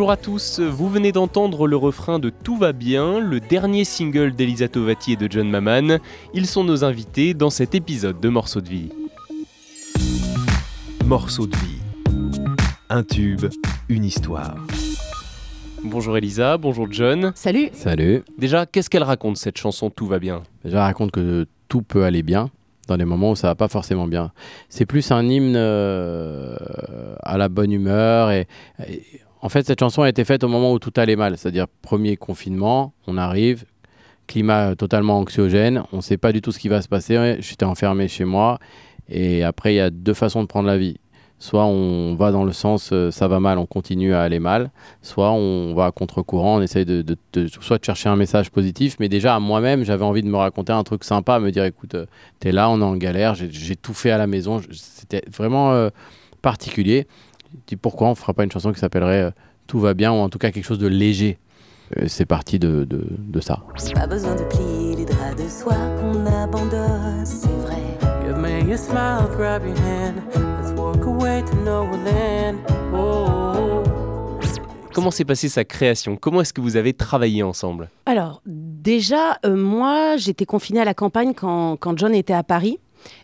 Bonjour à tous, vous venez d'entendre le refrain de Tout va bien, le dernier single d'Elisa Tovati et de John Maman. Ils sont nos invités dans cet épisode de Morceaux de vie. Morceaux de vie. Un tube, une histoire. Bonjour Elisa, bonjour John. Salut Salut. Déjà, qu'est-ce qu'elle raconte cette chanson Tout va bien? Déjà, elle raconte que tout peut aller bien dans les moments où ça va pas forcément bien. C'est plus un hymne euh, à la bonne humeur et, et en fait, cette chanson a été faite au moment où tout allait mal, c'est-à-dire premier confinement, on arrive, climat totalement anxiogène, on ne sait pas du tout ce qui va se passer, j'étais enfermé chez moi, et après, il y a deux façons de prendre la vie. Soit on va dans le sens euh, ça va mal, on continue à aller mal, soit on va à contre-courant, on essaye de, soit de chercher un message positif, mais déjà à moi-même, j'avais envie de me raconter un truc sympa, me dire écoute, euh, t'es là, on est en galère, j'ai- tout fait à la maison, c'était vraiment euh, particulier. Dis pourquoi on fera pas une chanson qui s'appellerait euh, Tout va bien ou en tout cas quelque chose de léger. Euh, C'est parti de, de- de ça. Pas besoin de plier les draps de soie qu'on abandonne, c'est vrai. Give me a smile, grab your hand. Let's walk away to nowhere land. Oh. Comment s'est passée sa création? Comment est-ce que vous avez travaillé ensemble? Alors, déjà, euh, moi, j'étais confinée à la campagne quand, quand John était à Paris.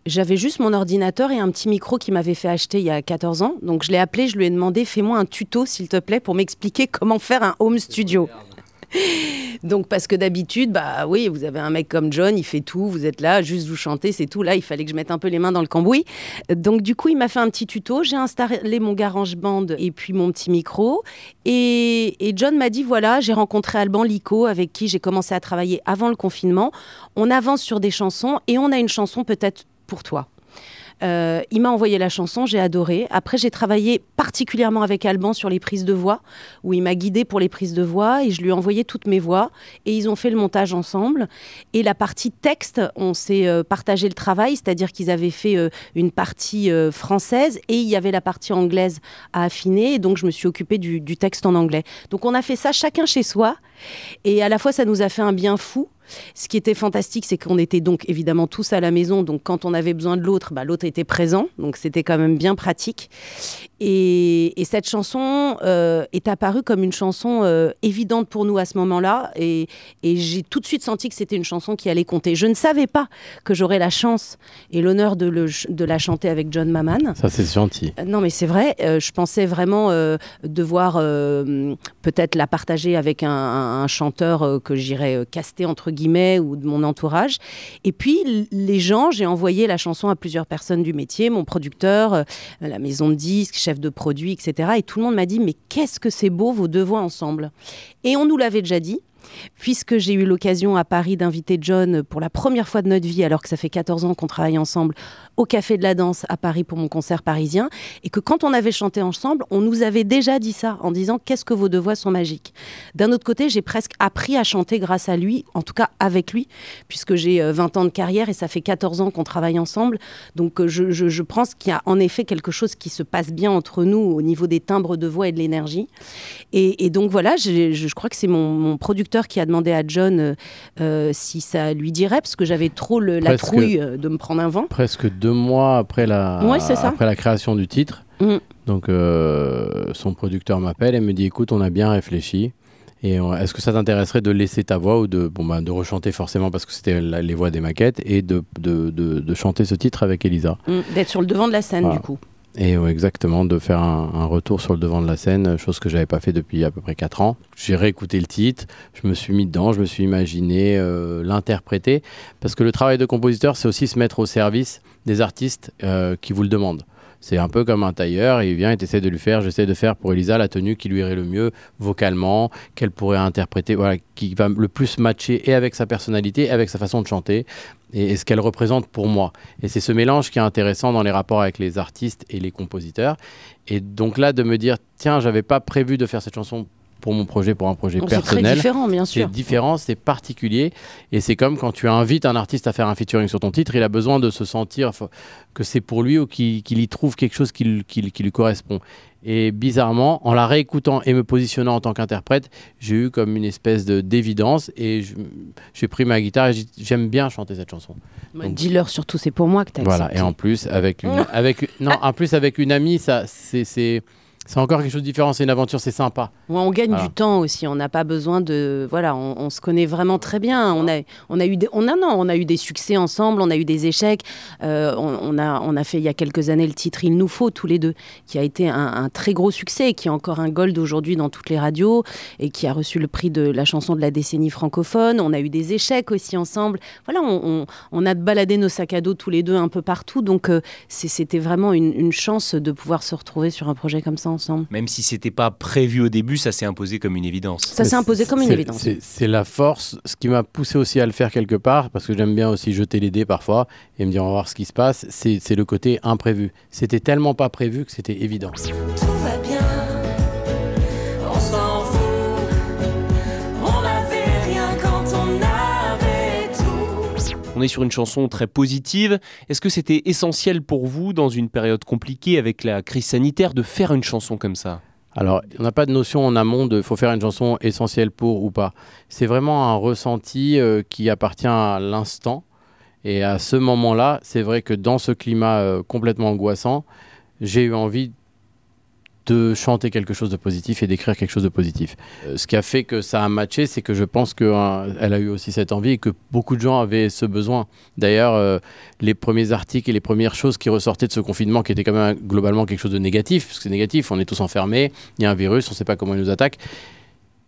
J'avais juste mon ordinateur et un petit micro qu'il m'avait fait acheter il y a 14 ans. Donc, je l'ai appelé, je lui ai demandé fais-moi un tuto, s'il te plaît, pour m'expliquer comment faire un home studio. Donc, parce que d'habitude, bah oui, vous avez un mec comme John, il fait tout, vous êtes là, juste vous chantez, c'est tout. Là, il fallait que je mette un peu les mains dans le cambouis. Donc, du coup, il m'a fait un petit tuto. J'ai installé mon GarageBand et puis mon petit micro. Et, et John m'a dit voilà, j'ai rencontré Alban Lico, avec qui j'ai commencé à travailler avant le confinement. On avance sur des chansons et on a une chanson peut-être pour toi. Euh, il m'a envoyé la chanson, j'ai adoré. Après, j'ai travaillé particulièrement avec Alban sur les prises de voix, où il m'a guidé pour les prises de voix et je lui ai envoyé toutes mes voix. Et ils ont fait le montage ensemble. Et la partie texte, on s'est euh, partagé le travail, c'est-à-dire qu'ils avaient fait euh, une partie française et il y avait la partie anglaise à affiner. Et donc, je me suis occupée du texte en anglais. Donc, on a fait ça chacun chez soi. Et à la fois, ça nous a fait un bien fou. Ce qui était fantastique, c'est qu'on était donc évidemment tous à la maison. Donc, quand on avait besoin de l'autre, bah, l'autre était présent. Donc, c'était quand même bien pratique. Et, et cette chanson euh, est apparue comme une chanson euh, évidente pour nous à ce moment-là. Et, et j'ai tout de suite senti que c'était une chanson qui allait compter. Je ne savais pas que j'aurais la chance et l'honneur de, le- de la chanter avec John Maman. Ça, c'est gentil. Euh, Non, mais c'est vrai. je pensais vraiment devoir peut-être la partager avec un, un- un chanteur que j'irais caster entre ou de mon entourage. Et puis les gens, j'ai envoyé la chanson à plusieurs personnes du métier, mon producteur, euh, la maison de disques, chef de produit, etc. Et tout le monde m'a dit mais qu'est-ce que c'est beau vos deux voix ensemble. Et on nous l'avait déjà dit. Puisque j'ai eu l'occasion à Paris d'inviter John pour la première fois de notre vie, alors que ça fait 14 ans qu'on travaille ensemble, au Café de la Danse à Paris pour mon concert parisien, et que quand on avait chanté ensemble, on nous avait déjà dit ça en disant qu'est-ce que vos deux voix sont magiques. D'un autre côté, j'ai presque appris à chanter grâce à lui, en tout cas avec lui, puisque j'ai euh, 20 ans de carrière et ça fait 14 ans qu'on travaille ensemble. Donc euh, je, je- je pense qu'il y a en effet quelque chose qui se passe bien entre nous au niveau des timbres de voix et de l'énergie. Et, et donc voilà, je, je crois que c'est mon, mon producteur qui a demandé à John euh, euh, si ça lui dirait, parce que j'avais trop le- la Presque. trouille euh, de me prendre un vent. Presque deux mois après la, Ouais, après la création du titre. Mm. Donc, euh, son producteur m'appelle et me dit écoute, on a bien réfléchi. Et on- est-ce que ça t'intéresserait de laisser ta voix ou de, bon, bah, de rechanter forcément parce que c'était les voix des maquettes et de, de, de- de chanter ce titre avec Elisa? Mm, D'être sur le devant de la scène, Voilà. du coup. Et exactement, de faire un, un retour sur le devant de la scène, chose que j'avais pas fait depuis à peu près 4 ans. J'ai réécouté le titre, je me suis mis dedans, je me suis imaginé euh, l'interpréter, parce que le travail de compositeur, c'est aussi se mettre au service des artistes euh, qui vous le demandent. C'est un peu comme un tailleur, il vient et essaie de lui faire, j'essaie de faire pour Elisa la tenue qui lui irait le mieux vocalement, qu'elle pourrait interpréter, voilà, qui va le plus matcher et avec sa personnalité, avec sa façon de chanter, et, et ce qu'elle représente pour moi. Et c'est ce mélange qui est intéressant dans les rapports avec les artistes et les compositeurs. Et donc là, de me dire, tiens, j'avais pas prévu de faire cette chanson pour mon projet, pour un projet Donc, C'est personnel. différent, bien C'est sûr. différent, c'est particulier. Et c'est comme quand tu invites un artiste à faire un featuring sur ton titre, il a besoin de se sentir que c'est pour lui ou qu'il y trouve quelque chose qui, lui correspond. Et bizarrement, en la réécoutant et me positionnant en tant qu'interprète, j'ai eu comme une espèce de d'évidence et j'ai pris ma guitare et j'aime bien chanter cette chanson. Moi, Dis-leur surtout, c'est pour moi que tu as Voilà. Et en plus avec une, avec non, en plus avec une amie, ça c'est c'est encore quelque chose de différent. C'est une aventure, c'est sympa. Ouais, on gagne Voilà. du temps aussi. On n'a pas besoin de. Voilà, on, on se connaît vraiment très bien. On a, on a eu, des, on a non, on a eu des succès ensemble. On a eu des échecs. Euh, on, on a, on a fait il y a quelques années le titre "Il nous faut" tous les deux, qui a été un, un très gros succès, qui est encore un gold aujourd'hui dans toutes les radios et qui a reçu le prix de la chanson de la décennie francophone. On a eu des échecs aussi ensemble. Voilà, on, a baladé nos sacs à dos tous les deux un peu partout. Donc euh, c'était vraiment une, une chance de pouvoir se retrouver sur un projet comme ça ensemble. Même si c'était pas prévu au début, ça s'est imposé comme une évidence. Ça s'est imposé comme une C'est- évidence. c'est- la force, ce qui m'a poussé aussi à le faire quelque part, parce que j'aime bien aussi jeter les dés parfois et me dire on va voir ce qui se passe. C'est c'est le côté imprévu. C'était tellement pas prévu que c'était évident. On est sur une chanson très positive. Est-ce que c'était essentiel pour vous, dans une période compliquée avec la crise sanitaire, de faire une chanson comme ça? Alors, on n'a pas de notion en amont de faut faire une chanson essentielle pour ou pas. C'est vraiment un ressenti euh, qui appartient à l'instant. Et à ce moment-là, c'est vrai que dans ce climat euh, complètement angoissant, j'ai eu envie de chanter quelque chose de positif et d'écrire quelque chose de positif. Euh, ce qui a fait que ça a matché, c'est que je pense qu'elle a eu aussi cette envie et que beaucoup de gens avaient ce besoin. D'ailleurs, euh, les premiers articles et les premières choses qui ressortaient de ce confinement, qui était quand même globalement quelque chose de négatif, parce que c'est négatif, on est tous enfermés, il y a un virus, on ne sait pas comment il nous attaque.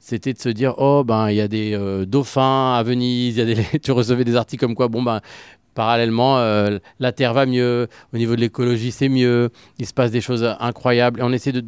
C'était de se dire, oh, ben, il y a des euh, dauphins à Venise, y a des... tu recevais des articles comme quoi, bon, ben, parallèlement, euh, la Terre va mieux, au niveau de l'écologie, c'est mieux, il se passe des choses incroyables. On essaie de.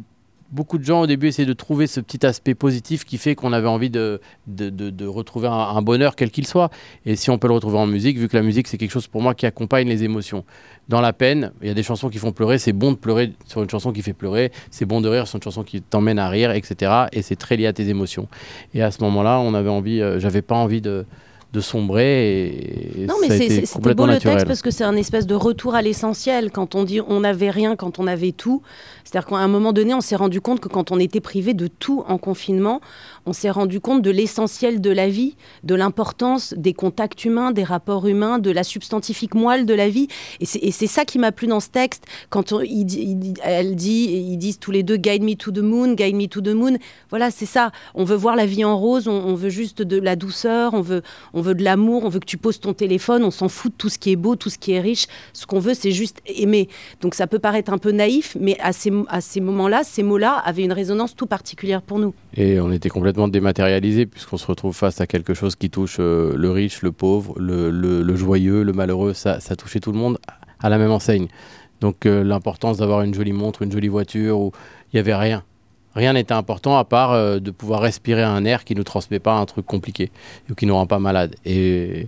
Beaucoup de gens au début essaient de trouver ce petit aspect positif qui fait qu'on avait envie de, de, de- retrouver un, un bonheur quel qu'il soit. Et si on peut le retrouver en musique, vu que la musique c'est quelque chose pour moi qui accompagne les émotions. Dans la peine, il y a des chansons qui font pleurer, c'est bon de pleurer sur une chanson qui fait pleurer, c'est bon de rire sur une chanson qui t'emmène à rire, etc. Et c'est très lié à tes émotions. Et à ce moment-là, on avait envie, euh, j'avais pas envie de, de sombrer et, et Non, mais c'est- beau le texte parce que c'est un espèce de retour à l'essentiel. Quand on dit on n'avait rien, quand on avait tout. C'est-à-dire qu'à un moment donné, on s'est rendu compte que quand on était privé de tout en confinement, on s'est rendu compte de l'essentiel de la vie, de l'importance des contacts humains, des rapports humains, de la substantifique moelle de la vie. Et c'est ça qui m'a plu dans ce texte. Quand on- il dit- il dit- elle dit, ils disent tous les deux Guide me to the moon, guide me to the moon. Voilà, c'est ça. On veut voir la vie en rose, on, on veut juste de la douceur, on veut, on veut de l'amour, on veut que tu poses ton téléphone, on s'en fout de tout ce qui est beau, tout ce qui est riche. Ce qu'on veut, c'est juste aimer. Donc ça peut paraître un peu naïf, mais à ces, moments-là, ces mots-là avaient une résonance tout particulière pour nous. Et on était complètement dématérialisé puisqu'on se retrouve face à quelque chose qui touche euh, le riche, le pauvre, le, joyeux, le malheureux. Ça, ça touchait tout le monde à la même enseigne. Donc euh, l'importance d'avoir une jolie montre, une jolie voiture, où il n'y avait rien. Rien n'était important à part euh, de pouvoir respirer un air qui ne nous transmet pas un truc compliqué ou qui ne nous rend pas malade. Et,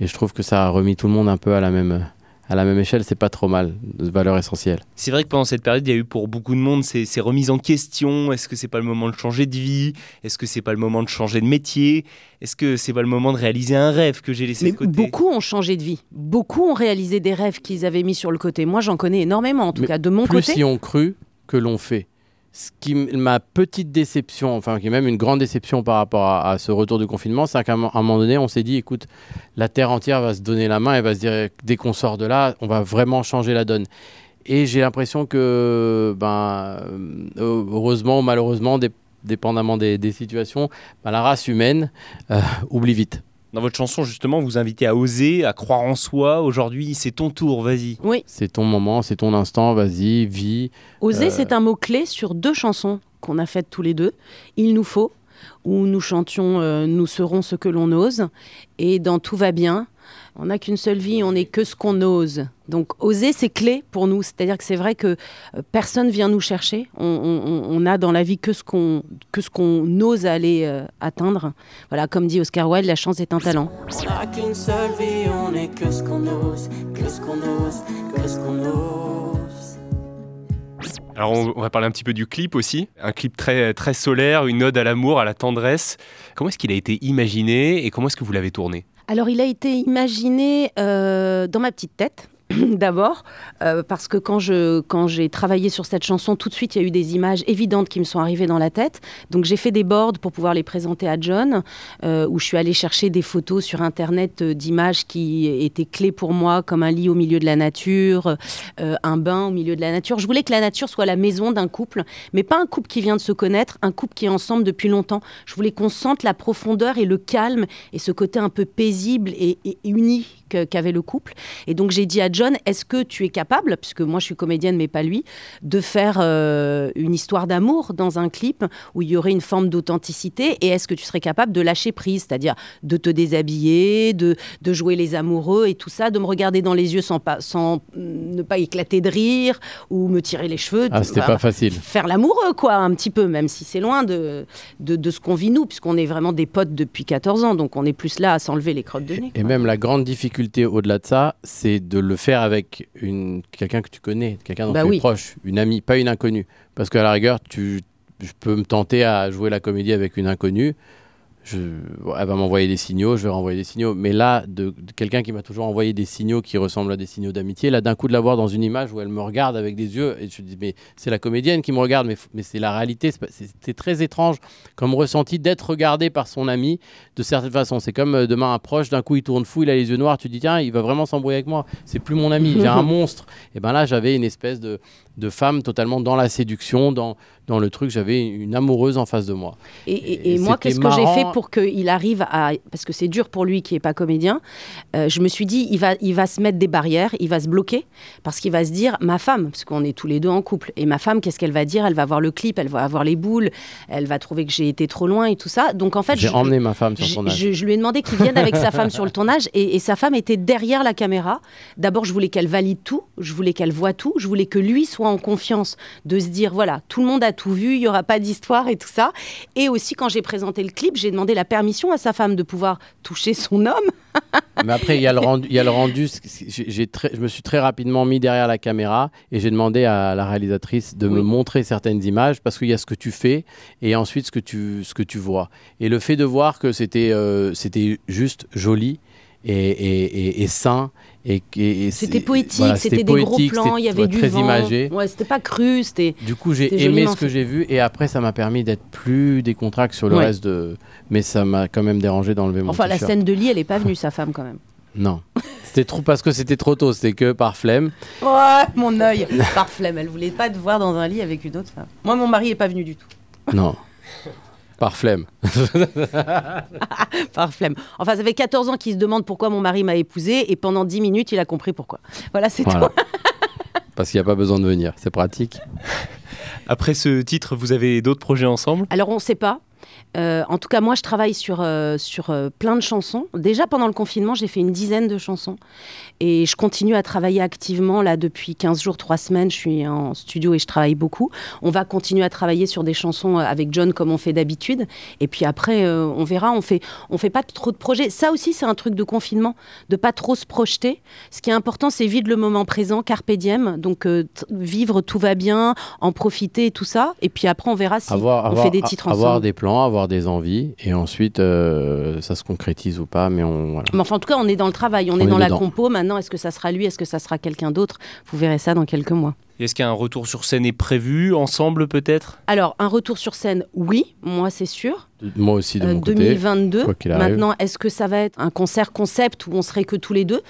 et je trouve que ça a remis tout le monde un peu à la même, à la même échelle. C'est pas trop mal, de valeur essentielle. C'est vrai que pendant cette période, il y a eu pour beaucoup de monde ces, ces remises en question. Est-ce que c'est pas le moment de changer de vie? Est-ce que c'est pas le moment de changer de métier? Est-ce que c'est pas le moment de réaliser un rêve que j'ai laissé Mais de côté? beaucoup ont changé de vie. Beaucoup ont réalisé des rêves qu'ils avaient mis sur le côté. Moi, j'en connais énormément, en tout Mais cas de mon plus côté. y ont cru que l'on fait. Ce qui ma petite déception, enfin qui est même une grande déception par rapport à, ce retour du confinement, c'est qu'à un moment donné, on s'est dit, écoute, la terre entière va se donner la main et va se dire, dès qu'on sort de là, on va vraiment changer la donne. Et j'ai l'impression que, ben, euh, heureusement ou malheureusement, dé- dépendamment des, des situations, ben, la race humaine euh, oublie vite. Dans votre chanson, justement, vous invitez à oser, à croire en soi. Aujourd'hui, c'est ton tour, vas-y. Oui, C'est ton moment, c'est ton instant, vas-y, vis. oser, Euh, c'est un mot-clé sur deux chansons qu'on a faites tous les deux. Il nous faut, où nous chantions euh, Nous serons ce que l'on ose. Et dans Tout va bien, on n'a qu'une seule vie, on n'est que ce qu'on ose. Donc oser, c'est clé pour nous. C'est-à-dire que c'est vrai que euh, personne vient nous chercher. On, on- on a dans la vie que ce qu'on que ce qu'on ose aller euh, atteindre. Voilà, comme dit Oscar Wilde, la chance est un talent. On n'a qu'une seule vie, on est que ce qu'on ose, que ce qu'on ose, que ce qu'on ose. Alors, on, on va parler un petit peu du clip aussi. Un clip très, très solaire, une ode à l'amour, à la tendresse. Comment est-ce qu'il a été imaginé et comment est-ce que vous l'avez tourné? Alors, il a été imaginé euh, dans ma petite tête. D'abord, euh, parce que quand quand j'ai travaillé sur cette chanson, tout de suite il y a eu des images évidentes qui me sont arrivées dans la tête. Donc j'ai fait des boards pour pouvoir les présenter à John, euh, où je suis allée chercher des photos sur internet euh, d'images qui étaient clés pour moi, comme un lit au milieu de la nature, un bain au milieu de la nature. Je voulais que la nature soit la maison d'un couple, mais pas un couple qui vient de se connaître, un couple qui est ensemble depuis longtemps. Je voulais qu'on sente la profondeur et le calme et ce côté un peu paisible et, uni qu'avait le couple. Et donc j'ai dit à John, est-ce que tu es capable, puisque moi je suis comédienne mais pas lui, de faire euh, une histoire d'amour dans un clip où il y aurait une forme d'authenticité? Et est-ce que tu serais capable de lâcher prise, c'est-à-dire de te déshabiller, de, de jouer les amoureux et tout ça, de me regarder dans les yeux sans, pas, sans ne pas éclater de rire ou me tirer les cheveux? Ah, c'était voilà pas facile. faire l'amoureux, quoi, un petit peu, même si c'est loin de, de, de ce qu'on vit nous, puisqu'on est vraiment des potes depuis 14 ans, donc on est plus là à s'enlever les crottes de nez. Et quoi. même la grande difficulté au-delà de ça, c'est de le faire avec une quelqu'un que tu connais, quelqu'un dont Bah tu oui. es proche, une amie, pas une inconnue. Parce qu'à la rigueur, tu, je peux me tenter à jouer la comédie avec une inconnue. Je, elle va m'envoyer des signaux, je vais renvoyer des signaux. Mais là, de, de quelqu'un qui m'a toujours envoyé des signaux qui ressemblent à des signaux d'amitié, là, d'un coup, de la voir dans une image où elle me regarde avec des yeux, et je me dis, mais c'est la comédienne qui me regarde, mais, mais c'est la réalité. C'est très étrange comme ressenti d'être regardé par son ami de certaine façon. C'est comme euh, demain un proche, d'un coup, il tourne fou, il a les yeux noirs, tu te dis, tiens, il va vraiment s'embrouiller avec moi. C'est plus mon ami, j'ai un monstre. Et ben là, j'avais une espèce de, de femme totalement dans la séduction, dans, dans le truc, j'avais une amoureuse en face de moi. Et, et- et Et moi, qu'est-ce que j'ai fait pour qu'il arrive à... Parce que c'est dur pour lui qui n'est pas comédien. euh, je me suis dit, il va, il va se mettre des barrières, il va se bloquer, parce qu'il va se dire, ma femme, parce qu'on est tous les deux en couple, et ma femme, qu'est-ce qu'elle va dire? Elle va voir le clip, elle va avoir les boules, elle va trouver que j'ai été trop loin et tout ça. Donc en fait, J'ai je- emmené ma femme sur âge. je- je lui ai demandé qu'il vienne avec sa femme sur le tournage et, et sa femme était derrière la caméra. D'abord, je voulais qu'elle valide tout, je voulais qu'elle voit tout, je voulais que lui soit en confiance de se dire voilà, tout le monde a tout vu, il y aura pas d'histoire et tout ça. Et aussi, quand j'ai présenté le clip, j'ai demandé la permission à sa femme de pouvoir toucher son homme. Mais après, il y a le rendu. Il y a le rendu j'ai- très- je me suis très rapidement mis derrière la caméra et j'ai demandé à la réalisatrice de me montrer certaines images parce qu'il y a ce que tu fais et ensuite ce que tu, ce que tu vois. Et le fait de voir que c'était euh, c'était juste joli et, et, et, sain. Et, et- et C'était poétique, voilà, c'était des gros plans, il y avait du très vent. imagé. Ouais, c'était pas cru, c'était. Du coup, j'ai aimé ce que j'ai vu et après, ça m'a permis d'être plus décontracté sur le Ouais. reste de. Mais ça m'a quand même dérangé d'enlever mon Enfin, la scène de lit, elle est pas venue, sa femme, quand même. Non. C'était trop parce que c'était trop tôt. C'était que par flemme. Ouais, mon œil. Par flemme, elle voulait pas te voir dans un lit avec une autre femme. Moi, mon mari est pas venu du tout. Non. Par flemme. Par flemme. Enfin, ça fait 14 ans qu'il se demande pourquoi mon mari m'a épousée et pendant 10 minutes, il a compris pourquoi. Voilà, c'est Voilà. tout. Parce qu'il n'y a pas besoin de venir. C'est pratique. Après ce titre, vous avez d'autres projets ensemble? Alors, on ne sait pas. Euh, en tout cas, moi, je travaille sur, euh, sur euh, plein de chansons. Déjà, pendant le confinement, j'ai fait une dizaine de chansons. Et je continue à travailler activement. Là, depuis 15 jours, 3 semaines, je suis en studio et je travaille beaucoup. On va continuer à travailler sur des chansons avec John comme on fait d'habitude. Et puis après, on verra. On fait, on fait pas trop de projets. Ça aussi, c'est un truc de confinement, de pas trop se projeter. Ce qui est important, c'est vivre le moment présent, carpe diem. Donc, vivre tout va bien, en profiter et tout ça. Et puis après, on verra si avoir, on avoir- fait des titres avoir ensemble. des plans, avoir des envies. Et ensuite, euh, ça se concrétise ou pas. Mais on. Voilà. Mais enfin, en tout cas, on est dans le travail, on, On est est dans la dedans. compo. Maintenant, est-ce que ça sera lui, est-ce que ça sera quelqu'un d'autre? Vous verrez ça dans quelques mois. Est-ce qu'un retour sur scène est prévu ensemble peut-être? Alors, un retour sur scène, oui, moi c'est sûr. Moi aussi, de Euh, mon côté. 2022. quoi qu'il arrive. Maintenant, est-ce que ça va être un concert concept où on serait que tous les deux?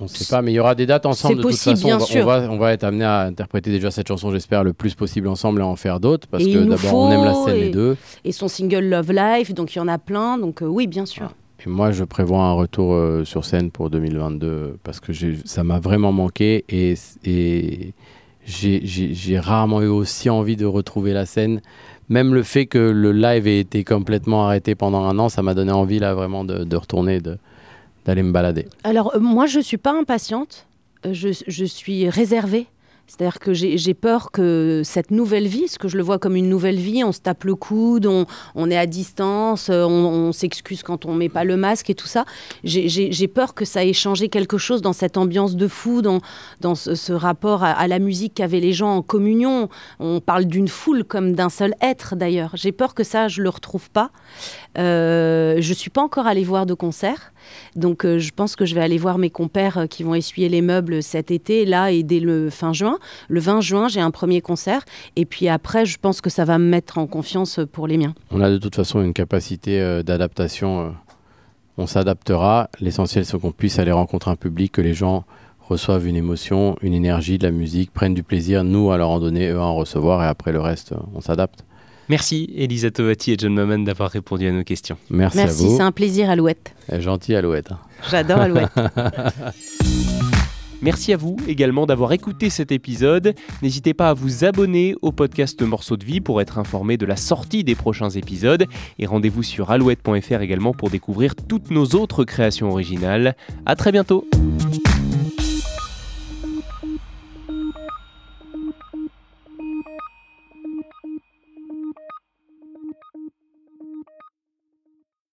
On ne sait pas, mais il y aura des dates ensemble. De toute façon, bien on va, sûr. On va, on va être amené à interpréter déjà cette chanson, j'espère, le plus possible ensemble et en faire d'autres. Parce Et que d'abord, on aime la scène et- les deux. Et son single Love Life, donc il y en a plein. Donc euh, oui, bien sûr. Ah. Et moi, je prévois un retour euh, sur scène pour 2022 parce que ça m'a vraiment manqué et, et j'ai- rarement eu aussi envie de retrouver la scène. Même le fait que le live ait été complètement arrêté pendant un an, ça m'a donné envie là vraiment de, de retourner, de- d'aller me balader. Alors, euh, moi, je suis pas impatiente. Euh, Je, je suis réservée. C'est-à-dire que j'ai peur que cette nouvelle vie, ce que je le vois comme une nouvelle vie, on se tape le coude, on, est à distance, euh, on, s'excuse quand on met pas le masque et tout ça. J'ai- peur que ça ait changé quelque chose dans cette ambiance de fou, dans, ce, rapport à, à la musique qu'avaient les gens en communion. On parle d'une foule comme d'un seul être d'ailleurs. J'ai peur que ça, je le retrouve pas. Euh, je suis pas encore allée voir de concert, donc euh, je pense que je vais aller voir mes compères euh, qui vont essuyer les meubles cet été, là et dès le fin juin. Le 20 juin, j'ai un premier concert, et puis après, je pense que ça va me mettre en confiance pour les miens. On a de toute façon une capacité euh, d'adaptation. euh, on s'adaptera. L'essentiel, c'est qu'on puisse aller rencontrer un public, que les gens reçoivent une émotion, une énergie, de la musique, prennent du plaisir, nous à leur en donner, eux à en recevoir, et après le reste, euh, on s'adapte. Merci Elisa Tovati et John Maman d'avoir répondu à nos questions. Merci, Merci, à vous. c'est un plaisir, Alouette. Gentil Alouette. hein. J'adore Alouette. Merci à vous également d'avoir écouté cet épisode. N'hésitez pas à vous abonner au podcast Morceaux de vie pour être informé de la sortie des prochains épisodes. Et rendez-vous sur alouette.fr également pour découvrir toutes nos autres créations originales. À très bientôt!